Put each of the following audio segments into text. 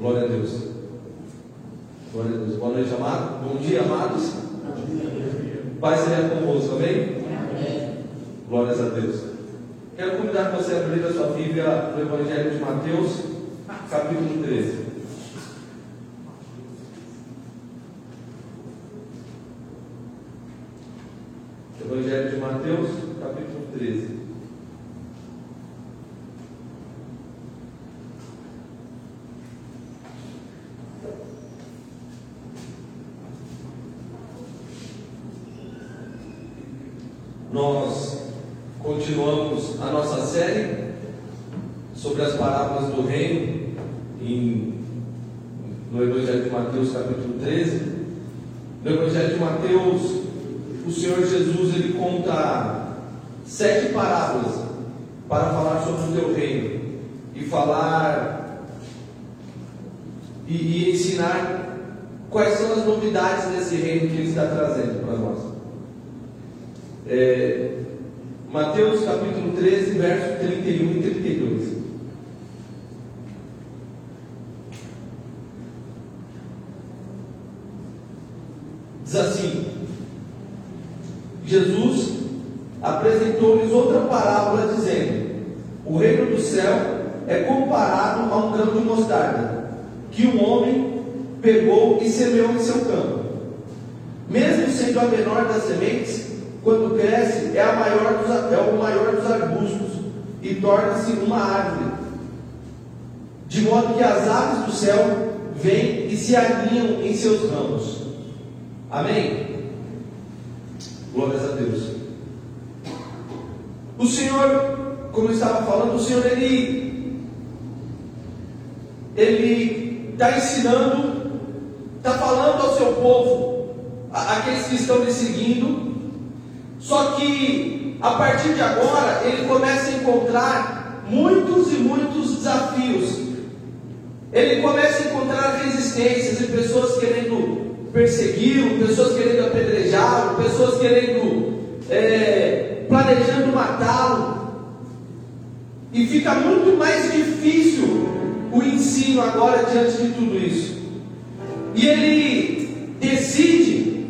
Glória a Deus. Glória a Deus. Boa noite, amado. Bom dia, amados. Pai seja convosco, amém? amém? Glórias a Deus. Quero convidar você a abrir a sua Bíblia no Evangelho de Mateus, capítulo 13. Evangelho de Mateus, capítulo 13. Nós continuamos a nossa série sobre as parábolas do reino em, no Evangelho de Mateus, capítulo 13. No Evangelho de Mateus, o Senhor Jesus ele conta sete parábolas para falar sobre o teu reino e falar e, e ensinar quais são as novidades desse reino que ele está trazendo para nós. É, Mateus capítulo 13, verso 31 e 32. Diz assim: Jesus apresentou-lhes outra parábola, dizendo: O reino do céu é comparado a um grão de mostarda, que um homem pegou e semeou em seu campo. Mesmo sendo a menor das sementes, quando cresce, é, maior dos, é o maior dos arbustos e torna-se uma árvore. De modo que as aves do céu vêm e se alinham em seus ramos. Amém? Glórias a Deus. O Senhor, como eu estava falando, o Senhor ele ele está ensinando, está falando ao seu povo, aqueles que estão lhe seguindo, só que a partir de agora ele começa a encontrar muitos e muitos desafios. Ele começa a encontrar resistências e pessoas querendo persegui-lo, pessoas querendo apedrejá-lo, pessoas querendo é, planejando matá-lo. E fica muito mais difícil o ensino agora diante de tudo isso. E ele decide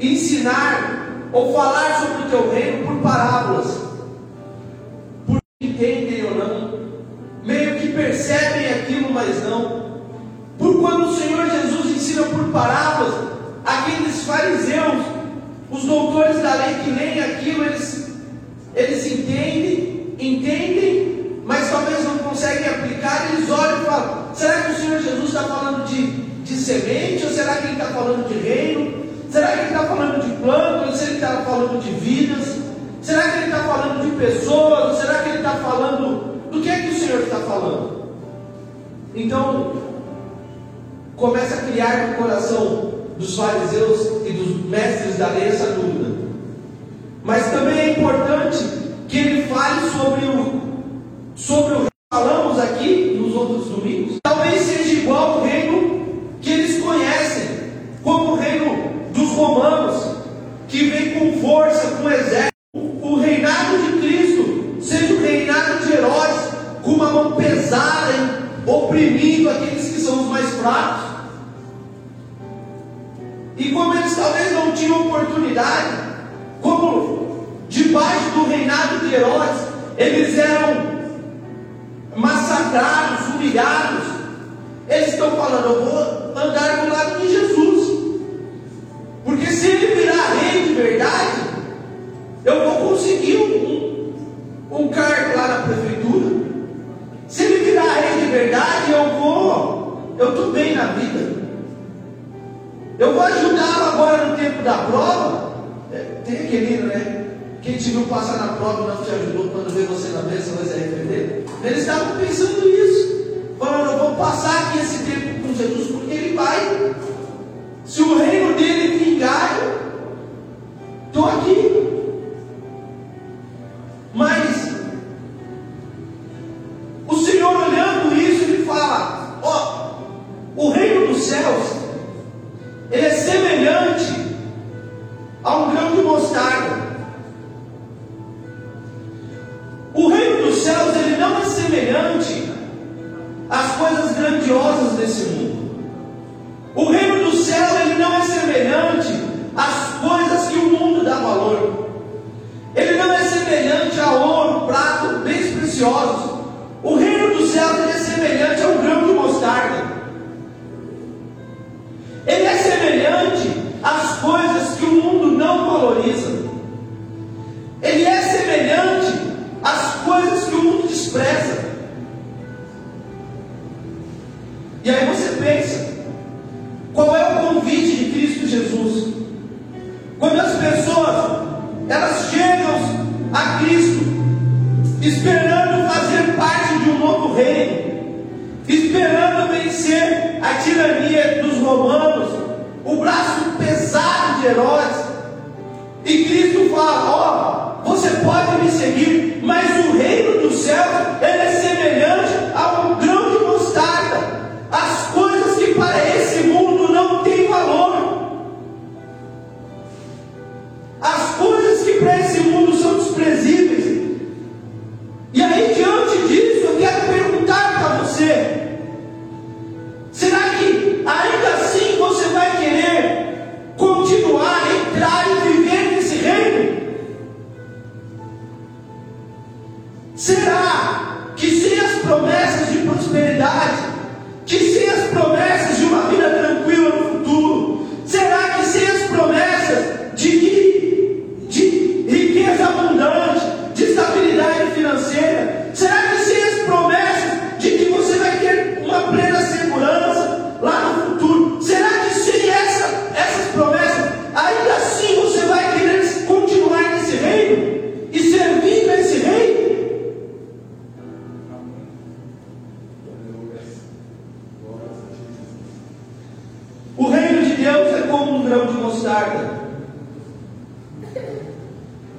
ensinar ou falar sobre o teu reino por parábolas, por entendem ou não, meio que percebem aquilo, mas não. Por quando o Senhor Jesus ensina por parábolas, aqueles fariseus, os doutores da lei que leem aquilo, eles, eles entendem, entendem, mas talvez não conseguem aplicar, eles olham e falam: será que o Senhor Jesus está falando de, de semente ou será que ele está falando de reino? Será que ele está falando de plantas? Será que ele está falando de vidas? Será que ele está falando de pessoas? Será que ele está falando. Do que é que o Senhor está falando? Então, começa a criar no coração dos fariseus e dos mestres da lei essa dúvida. Mas também é importante que ele estou aqui. Fala: Ó, oh, você pode me seguir, mas o reino dos céus é semelhante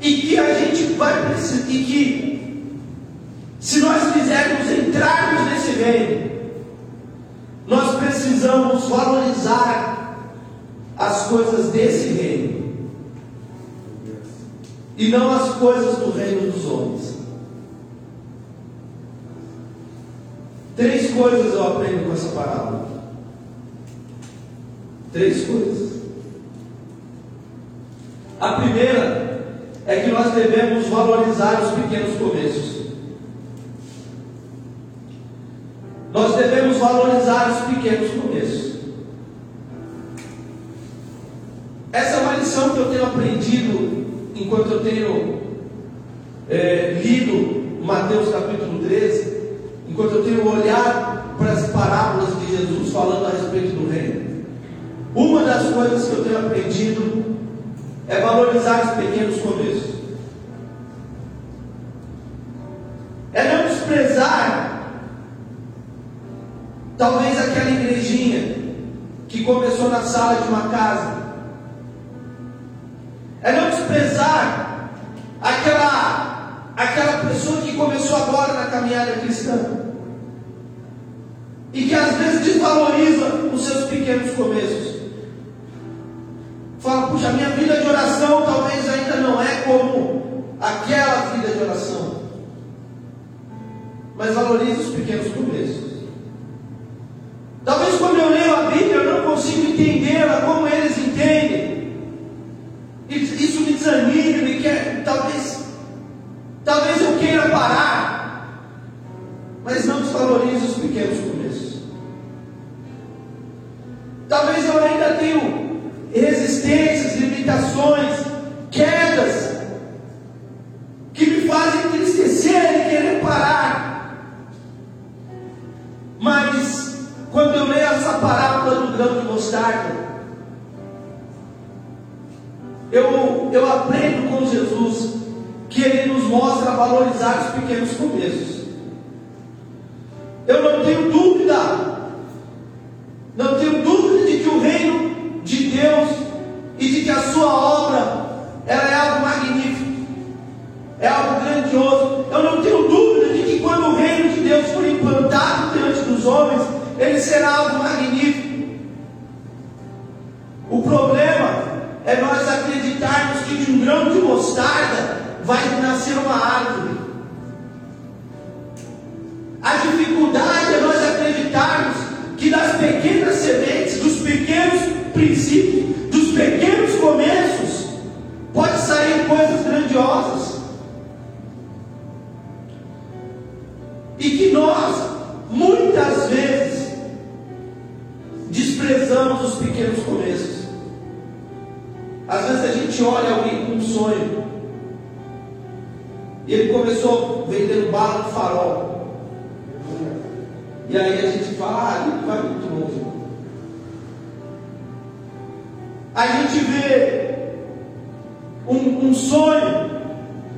E que a gente vai precisar, e que se nós quisermos entrarmos nesse reino, nós precisamos valorizar as coisas desse reino e não as coisas do reino dos homens. Três coisas eu aprendo com essa parábola. Três coisas. A primeira é que nós devemos valorizar os pequenos começos. Nós devemos valorizar os pequenos começos. Essa é uma lição que eu tenho aprendido enquanto eu tenho é, lido Mateus capítulo 13, enquanto eu tenho olhado para as parábolas de Jesus falando a respeito do reino. Uma das coisas que eu tenho aprendido valorizar os pequenos começos. É não desprezar, talvez aquela igrejinha que começou na sala de uma casa. É não desprezar aquela, aquela pessoa que começou agora na caminhada cristã. E que às vezes desvaloriza os seus pequenos começos. Fala, puxa, minha vida de oração talvez ainda não é como aquela vida de oração. Mas valorize os pequenos começos. Talvez quando eu leio a Bíblia eu não consigo entendê-la como que Ele nos mostra valorizar os pequenos começos. Eu não tenho dúvida, A gente vê um, um sonho,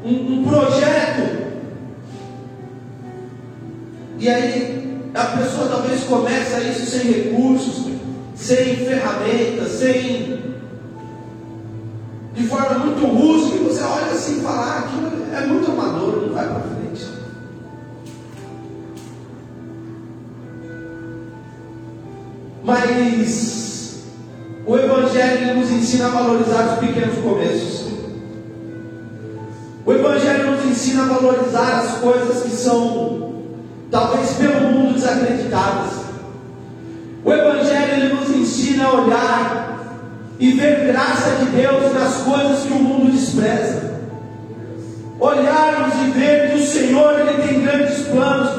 um, um projeto. E aí a pessoa talvez começa isso sem recursos, sem ferramentas, sem de forma muito rústica, e você olha assim e fala, ah, aquilo é muito amador, não vai para frente. Mas nos ensina a valorizar os pequenos começos. O Evangelho nos ensina a valorizar as coisas que são, talvez pelo mundo, desacreditadas. O Evangelho nos ensina a olhar e ver graça de Deus nas coisas que o mundo despreza. Olharmos e ver que o Senhor ele tem grandes planos,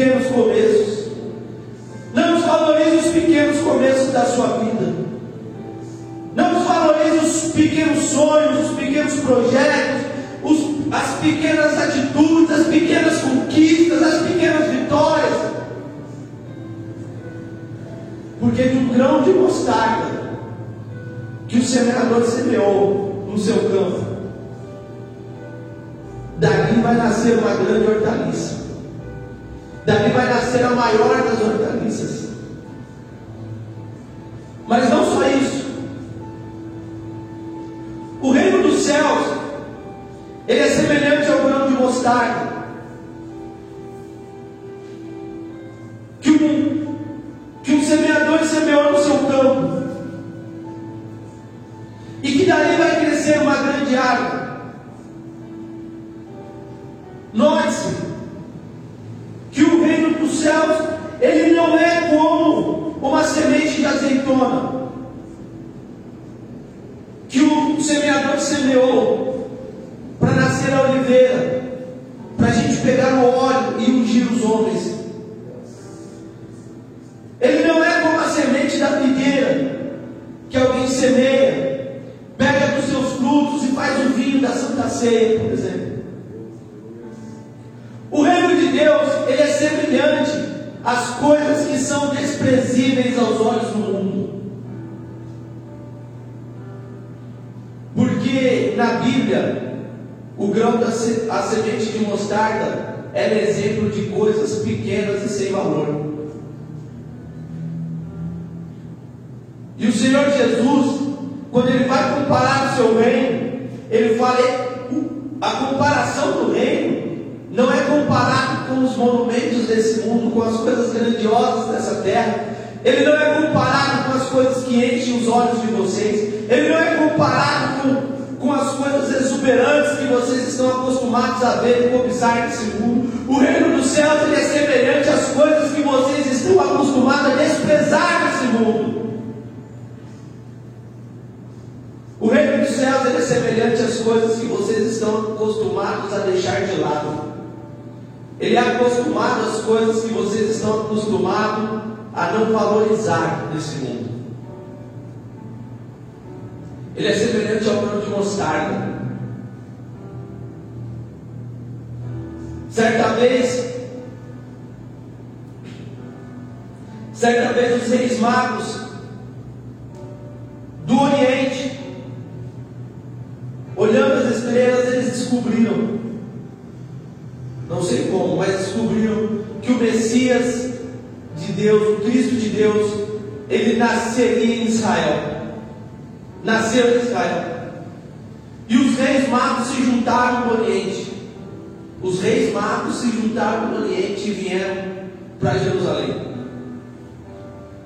pequenos começos. Não desvalorize os pequenos começos da sua vida. Não desvalorize os pequenos sonhos, os pequenos projetos, os as pequenas atitudes, as pequenas conquistas, as pequenas vitórias. Porque de um grão de mostarda que o semeador semeou no seu campo, dali vai nascer uma grande hortaliça. Dali vai nascer a maior das hortaliças. Mas não só isso. O reino dos céus ele é semelhante ao grão de mostarda. Ceia, por exemplo. O reino de Deus, ele é semelhante às coisas que são desprezíveis aos olhos do mundo. Porque na Bíblia, o grão da a semente de mostarda era exemplo de coisas pequenas e sem valor. E o Senhor Jesus, quando ele vai comparar o seu reino, ele fala: a comparação do reino não é comparado com os monumentos desse mundo, com as coisas grandiosas dessa terra. Ele não é comparado com as coisas que enchem os olhos de vocês. Ele não é comparado com com as coisas exuberantes que vocês estão acostumados a ver e cobiçar nesse mundo. O reino dos céus é semelhante às coisas que vocês estão acostumados a desprezar nesse mundo. O reino dos céus é semelhante às coisas que vocês estão acostumados a deixar de lado. Ele é acostumado às coisas que vocês estão acostumados a não valorizar nesse mundo. Ele é semelhante ao grão de mostarda. Certa vez, certa vez os reis magos do Oriente, olhando as estrelas, eles descobriram, não sei como, mas descobriram que o Messias de Deus, o Cristo de Deus, ele nasceria em Israel nasceu em Israel. E os reis magos se juntaram no Oriente. Os reis magos se juntaram no Oriente e vieram para Jerusalém.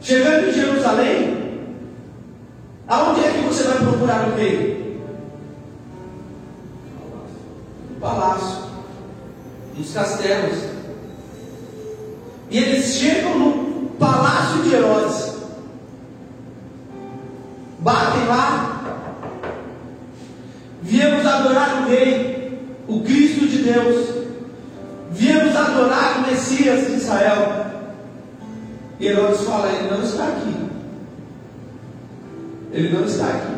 Chegando em Jerusalém, aonde é que você vai procurar o rei? Palácio, nos castelos. E eles chegam no palácio de Herodes batem lá. Viemos adorar o Rei, o Cristo de Deus. adorar o Messias de Israel. E Herodes fala: Ele não está aqui. Ele não está aqui.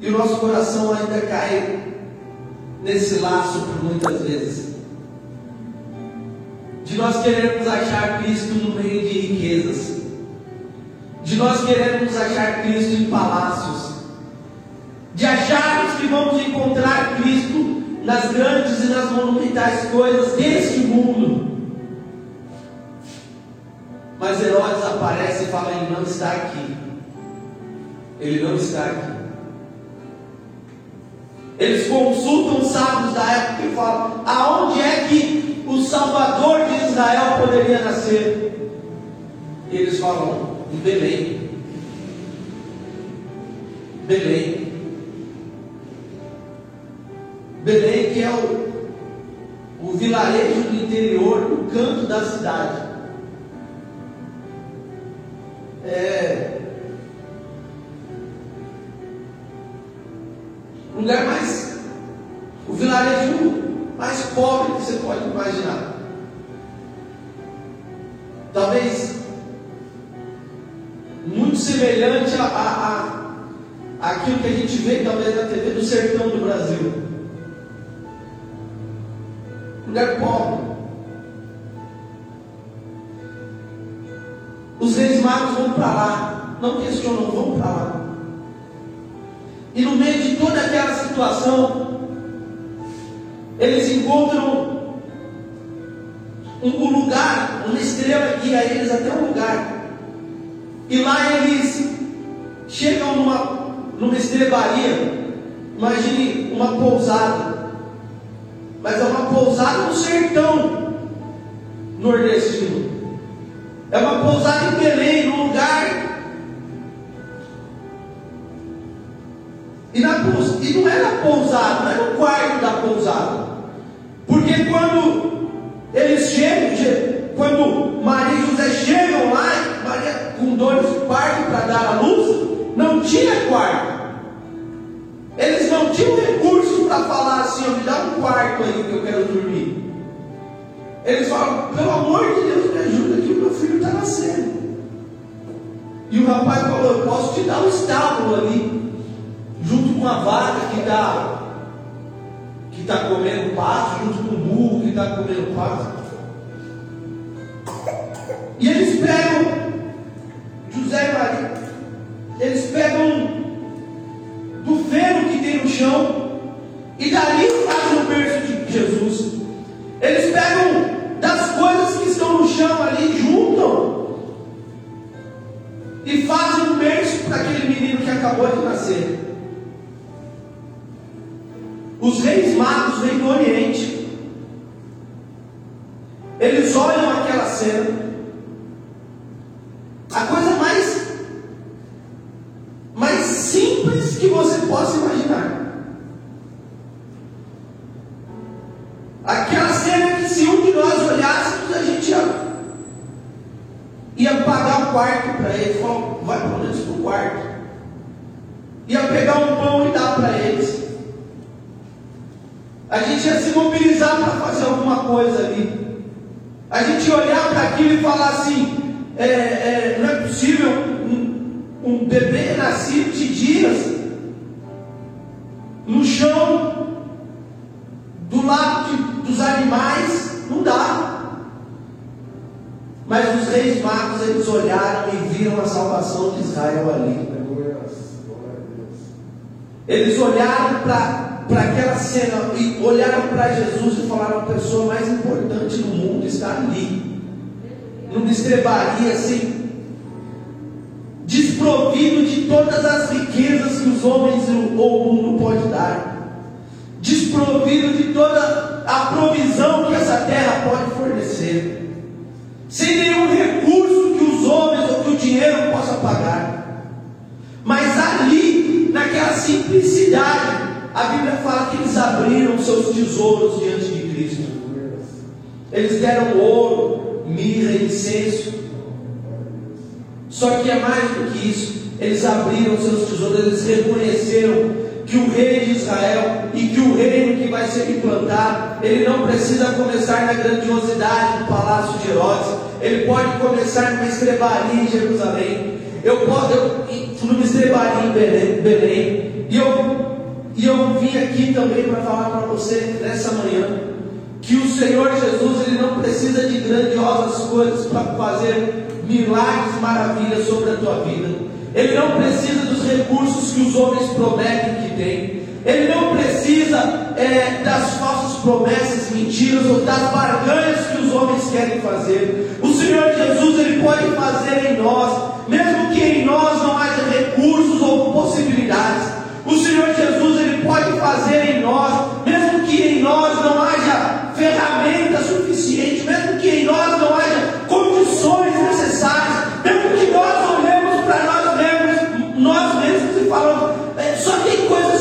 E o nosso coração ainda cai nesse laço por muitas vezes. De nós queremos achar Cristo no meio de riquezas. De nós queremos achar Cristo em palácios. De acharmos que vamos encontrar Cristo nas grandes e nas monumentais coisas deste mundo. Mas Herodes aparece e fala: Ele não está aqui. Ele não está aqui. Eles consultam os sábios da época e falam: aonde é que o Salvador de Israel poderia nascer? E eles falam: em Belém. Belém. Belém, que é o, o vilarejo do interior, o canto da cidade. É, o lugar mais, o vilarejo mais pobre que você pode imaginar. Talvez muito semelhante a, a, a, aquilo que a gente vê talvez na TV do sertão do Brasil. Lugar pobre. Os reis magos vão para lá, não questionam, vão para lá. Situação, eles encontram um lugar, uma estrela guia eles até um lugar. E lá eles chegam numa, numa estrebaria. Imagine uma pousada. Mas é uma pousada no sertão nordestino. É uma pousada em Belém, num lugar Na, e não era pousada, não era o quarto da pousada. Porque quando eles chegam, quando Maria e José chegam lá, Maria com dois quartos para dar a luz, não tinha quarto. Eles não tinham recurso para falar assim, me dá um quarto aí que eu quero dormir. Eles falam, pelo amor de Deus, me ajuda o meu filho está nascendo. E o rapaz falou, eu posso te dar um estábulo ali junto com a vaca que está que tá comendo pasto, junto com o burro que está comendo pasto. E eles pegam José e Maria, eles pegam do feno que tem no chão e dali fazem o berço de Jesus. Eles pegam do Oriente. Eles olham aquela cena. A coisa mais mais simples que você possa imaginar. Aquela cena que se um de nós olhássemos, a gente ia, ia pagar o quarto para eles, falar, vai pelo menos para o quarto. Ia pegar um pão e dar para eles. A gente ia se mobilizar para fazer alguma coisa ali. A gente ia olhar para aquilo e falar assim: é, é, não é possível um, um bebê nascido de dias no chão, do lado de, dos animais, não dá. Mas os reis magos eles olharam e viram a salvação de Israel ali. Eles olharam para para aquela cena e olharam para Jesus e falaram: a pessoa mais importante do mundo está ali, numa estrebaria assim, desprovido de todas as riquezas que os homens ou o mundo pode dar, desprovido de toda a provisão que essa terra pode fornecer, sem nenhum recurso que os homens ou que o dinheiro possa pagar, mas ali, naquela simplicidade, a Bíblia fala que eles abriram seus tesouros diante de Cristo. Eles deram ouro, mirra, incenso. Só que é mais do que isso. Eles abriram seus tesouros, eles reconheceram que o rei de Israel e que o reino que vai ser implantado, ele não precisa começar na grandiosidade do palácio de Herodes, ele pode começar numa estrebaria em Jerusalém. Eu posso, eu, numa estrebaria em Belém, Belém e eu eu vim aqui também para falar para você nessa manhã que o Senhor Jesus ele não precisa de grandiosas coisas para fazer milagres, maravilhas sobre a tua vida. Ele não precisa dos recursos que os homens prometem que tem. Ele não precisa é, das falsas promessas, mentiras ou das barganhas que os homens querem fazer. O Senhor Jesus ele pode fazer em nós, mesmo que em nós não haja recursos ou possibilidades. O Senhor Jesus fazer em nós, mesmo que em nós não haja ferramenta suficiente, mesmo que em nós não haja condições necessárias, mesmo que nós olhemos para nós mesmos, nós mesmos e falamos, é, só tem coisas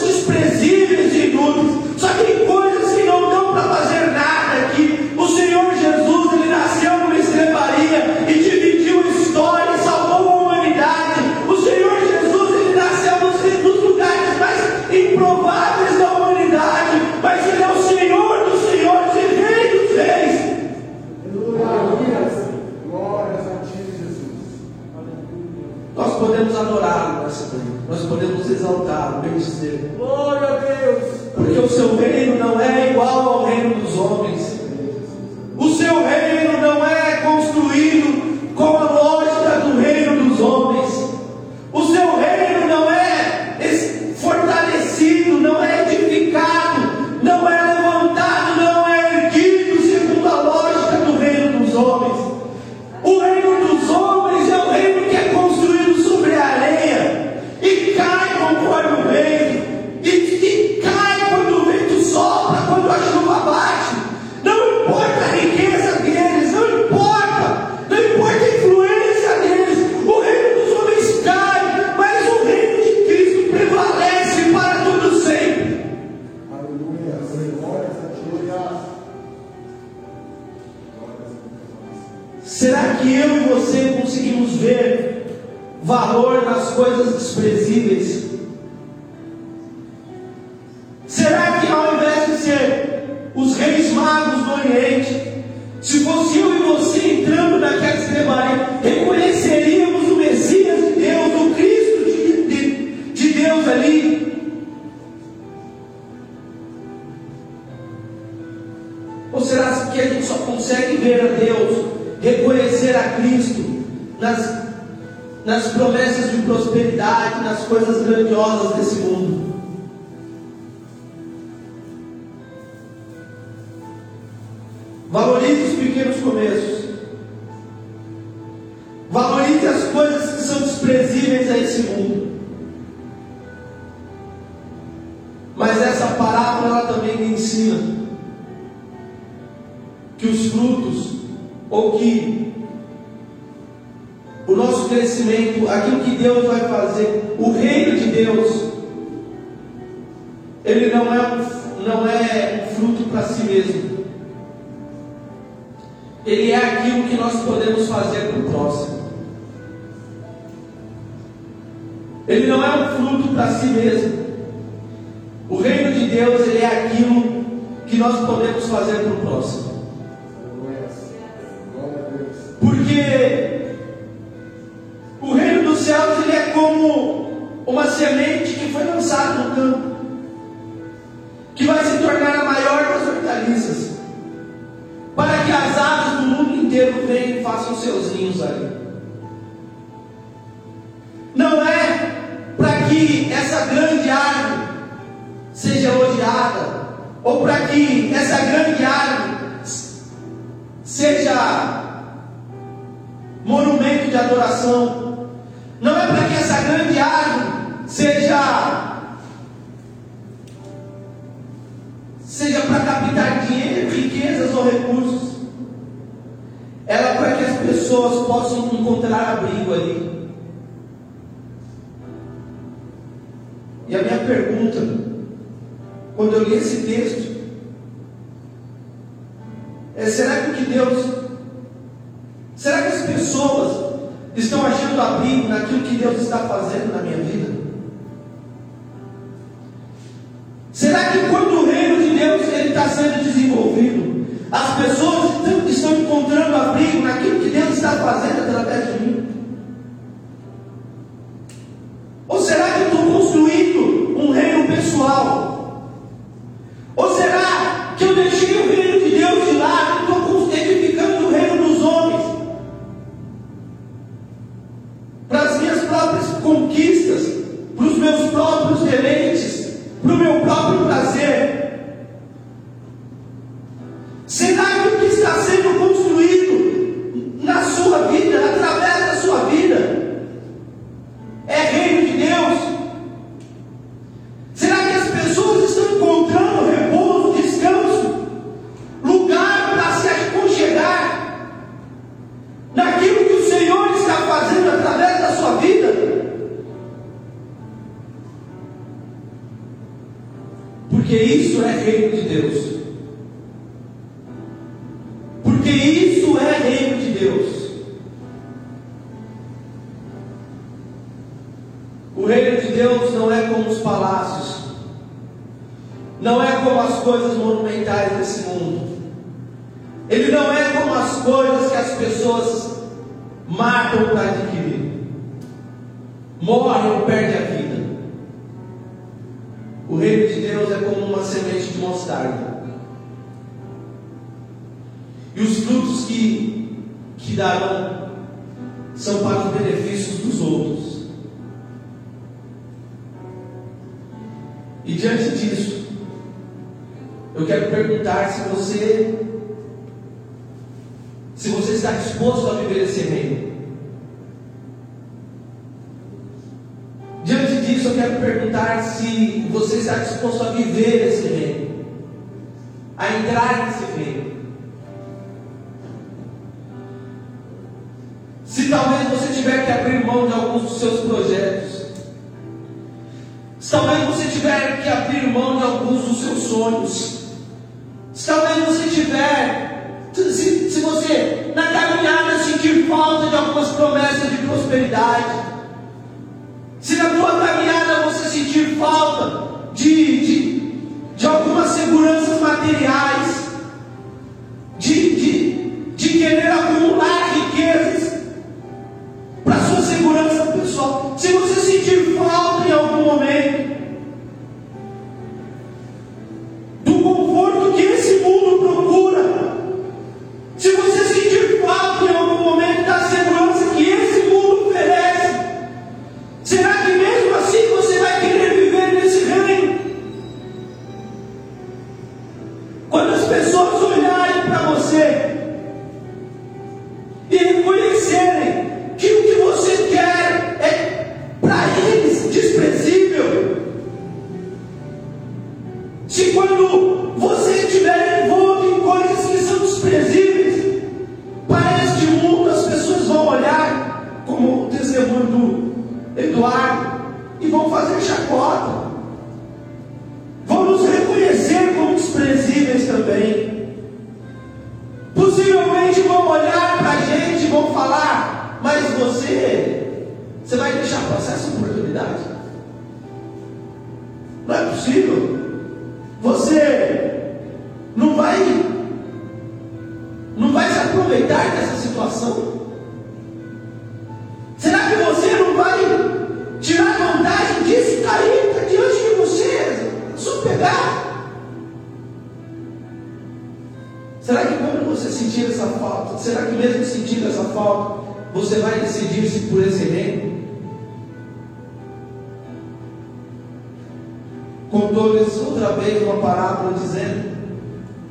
ou que o nosso crescimento, aquilo que Deus vai fazer, o reino de Deus, ele não é não é fruto para si mesmo. Ele é aquilo que nós podemos fazer para o próximo. Ele não é um fruto para si mesmo. O reino de Deus ele é aquilo que nós podemos fazer para o próximo. Porque o reino dos céus ele é como uma semente que foi lançada no campo, que vai se tornar a maior das hortaliças, para que as aves do mundo inteiro venham e façam seus ninhos ali. Não é para que essa grande árvore seja elogiada, ou para que essa grande árvore seja monumento de adoração. Não é para que essa grande árvore seja seja para captar dinheiro, riquezas ou recursos. Ela é para que as pessoas possam encontrar abrigo ali. E a minha pergunta, quando eu li esse texto, é: será que eu naquilo que Deus está fazendo na minha vida? Será que quando o reino de Deus está sendo desenvolvido, as pessoas isso, eu quero perguntar se você está disposto a viver esse reino, a entrar nesse reino. Se talvez você tiver que abrir mão de alguns dos seus projetos, se talvez você tiver que abrir mão de alguns dos seus sonhos, se talvez você tiver, se, se você na caminhada sentir falta de algumas promessas de prosperidade, materiais.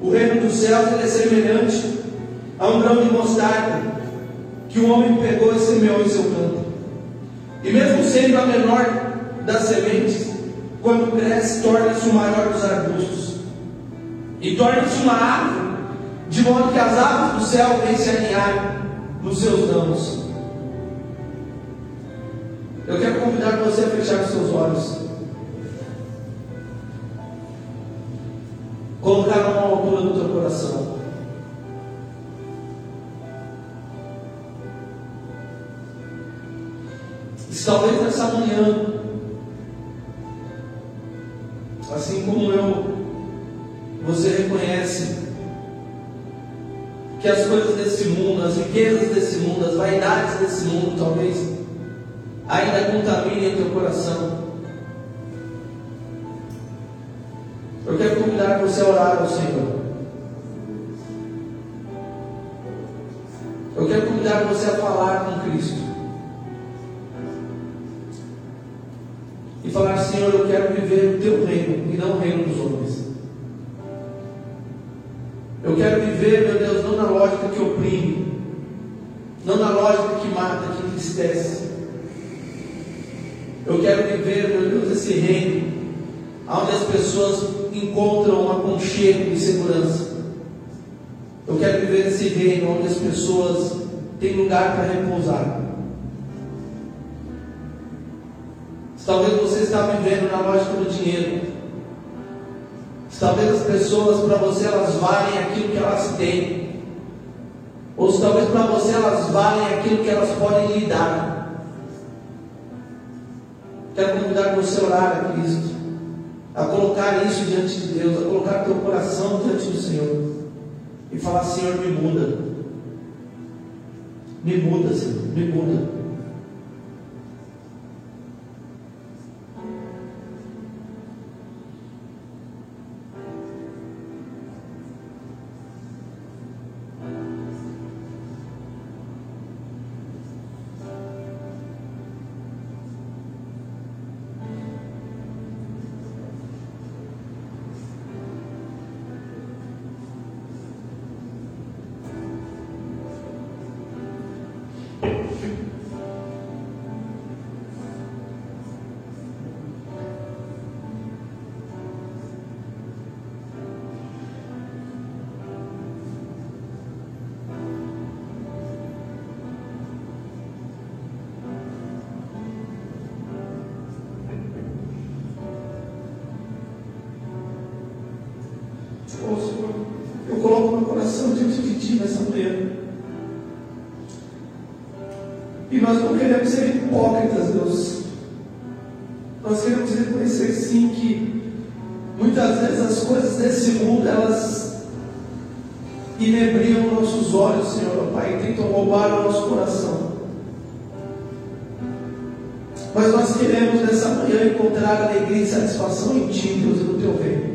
O reino dos céus é semelhante a um grão de mostarda que o um homem pegou e semeou em seu campo. E mesmo sendo a menor das sementes, quando cresce, torna-se o maior dos arbustos. E torna-se uma árvore, de modo que as aves do céu vêm se alinhar nos seus ramos. Eu quero convidar você a fechar os seus olhos. colocar uma altura no teu coração. E talvez nessa manhã, assim como eu, você reconhece que as coisas desse mundo, as riquezas desse mundo, as vaidades desse mundo, talvez ainda contaminem o teu coração. Quero convidar você orar ao Senhor. Eu quero convidar você a falar com Cristo. E falar, Senhor, eu quero viver o teu reino e não o reino dos homens. Eu quero viver, meu Deus, não na lógica que oprime, não na lógica que mata, que entristece. Eu quero viver, meu Deus, esse reino, onde as pessoas encontram um aconchego e segurança. Eu quero viver esse reino onde as pessoas têm lugar para repousar. Talvez você está vivendo na lógica do dinheiro. Talvez as pessoas para você elas valem aquilo que elas têm. Ou talvez para você elas valem aquilo que elas podem lhe dar. Quero convidar você a orar a Cristo, a colocar isso diante de Deus, a colocar teu coração diante do Senhor e falar: Senhor, me muda. Me muda, Senhor, me muda. Nós não queremos ser hipócritas, Deus. Nós queremos reconhecer sim que muitas vezes as coisas desse mundo elas inebriam nossos olhos, Senhor, Pai, e tentam roubar o nosso coração. Mas nós queremos nessa manhã encontrar alegria e satisfação em Ti, Deus, no Teu reino.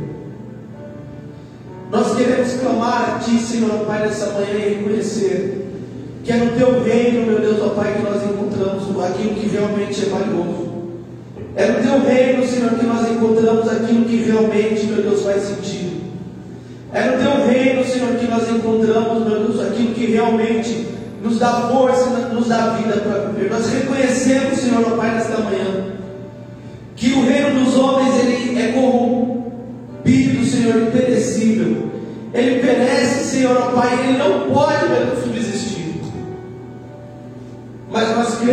Nós queremos clamar a Ti, Senhor, Pai, nessa manhã e reconhecer que é no Teu reino, meu Deus, ó Pai, que nós encontramos aquilo que realmente é valioso. É no Teu reino, Senhor, que nós encontramos aquilo que realmente, meu Deus, faz sentido. É no Teu reino, Senhor, que nós encontramos, meu Deus, aquilo que realmente nos dá força, nos dá vida para viver. Nós reconhecemos, Senhor, ó Pai, nesta manhã, que o reino dos homens ele é corrupto Senhor, imperecível. Ele perece, Senhor, ó Pai, ele não pode subsistir.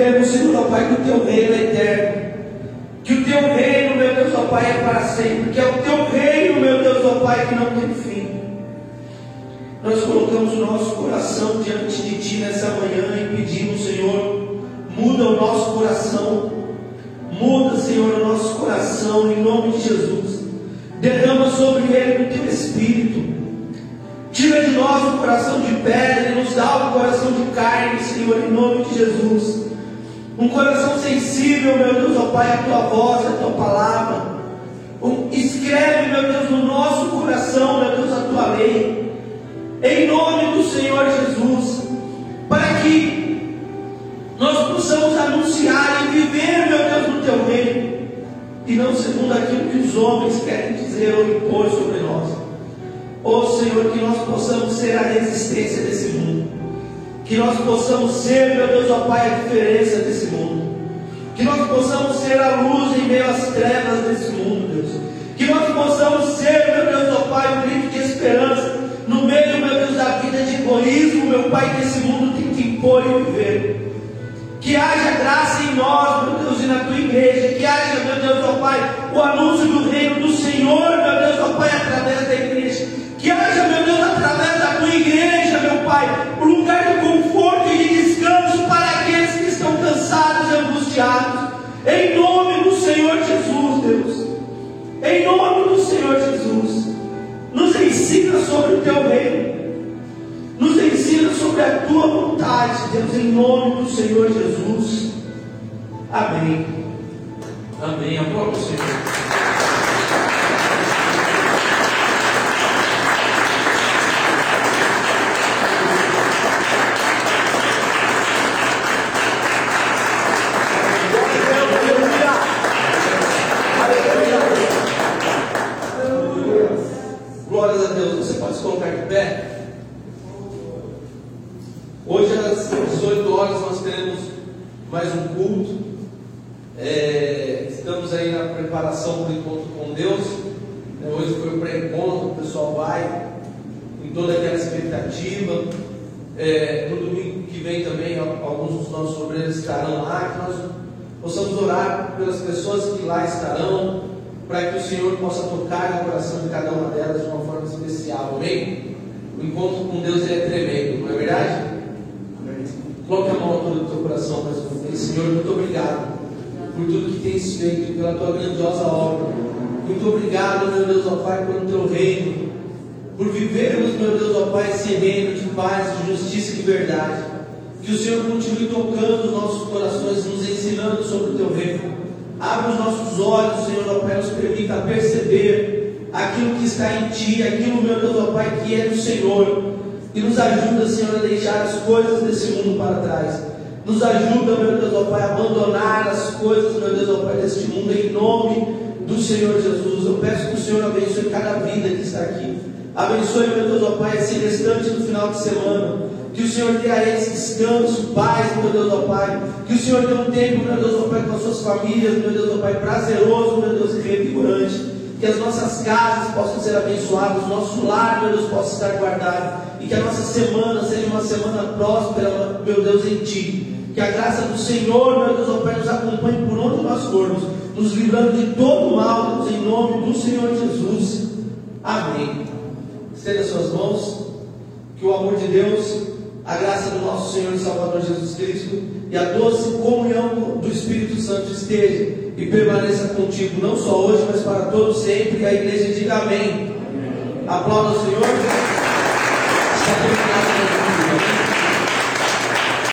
Queremos, Senhor, ó Pai, que o teu reino é eterno. Que o teu reino, meu Deus, ó Pai, é para sempre. Que é o teu reino, meu Deus, ó Pai, que não tem fim. Nós colocamos o nosso coração diante de Ti nessa manhã e pedimos, Senhor, muda o nosso coração. Muda, Senhor, o nosso coração em nome de Jesus. Derrama sobre ele o teu espírito. Tira de nós o coração de pedra e nos dá o coração de carne, Senhor, em nome de Jesus. Um coração sensível, meu Deus, ó Pai, a tua voz, a tua palavra. escreve, meu Deus, no nosso coração, meu Deus, a tua lei. Em nome do Senhor Jesus. Para que nós possamos anunciar e viver, meu Deus, no teu reino e não segundo aquilo que os homens querem dizer ou impor sobre nós. Ó oh, Senhor, que nós possamos ser a resistência desse mundo, que nós possamos ser, meu Deus, ó Pai, a diferença desse mundo, que nós possamos ser a luz em meio às trevas desse mundo, Deus, que nós possamos ser, meu Deus, ó Pai, um grito de esperança no meio, meu Deus, da vida de egoísmo, meu Pai, que esse mundo tem que impor e viver. Que haja graça em nós, meu Deus, e na tua igreja. Que haja, meu Deus, ó Pai, o anúncio do reino do Senhor, meu Deus, ó Pai, através da igreja. Que haja, meu Deus, através da tua igreja, meu Pai, um lugar de conforto Em nome do Senhor Jesus, nos ensina sobre o teu reino. Nos ensina sobre a tua vontade, Deus, em nome do Senhor Jesus. Amém. Amém. Aplausos, Senhor. Esse reino de paz, de justiça e de verdade. Que o Senhor continue tocando os nossos corações, nos ensinando sobre o teu reino. Abre os nossos olhos, Senhor, Pai, nos permita perceber aquilo que está em Ti, aquilo, meu Deus, ó Pai, que é do Senhor. E nos ajuda, Senhor, a deixar as coisas desse mundo para trás. Nos ajuda, meu Deus, ó Pai, a abandonar as coisas, meu Deus, ó Pai, deste mundo, em nome do Senhor Jesus. Eu peço que o Senhor abençoe cada vida que está aqui. Abençoe, meu Deus, ó Pai, esse restante do final de semana. Que o Senhor dê a eles descanso, paz, meu Deus, ó Pai. Que o Senhor dê um tempo, meu Deus, ó Pai, com as suas famílias, meu Deus, ó Pai, prazeroso, meu Deus, e revigorante. Que as nossas casas possam ser abençoadas, nosso lar, meu Deus, possa estar guardado. E que a nossa semana seja uma semana próspera, meu Deus, em Ti. Que a graça do Senhor, meu Deus, ó Pai, nos acompanhe por onde nós formos, nos livrando de todo mal, Deus, em nome do Senhor Jesus. Amém. Estenda suas mãos. Que o amor de Deus a graça do nosso Senhor e Salvador Jesus Cristo e a doce comunhão do Espírito Santo esteja e permaneça contigo, não só hoje, mas para todos sempre. E a igreja diga amém. amém. Aplauda o Senhor. Está terminado.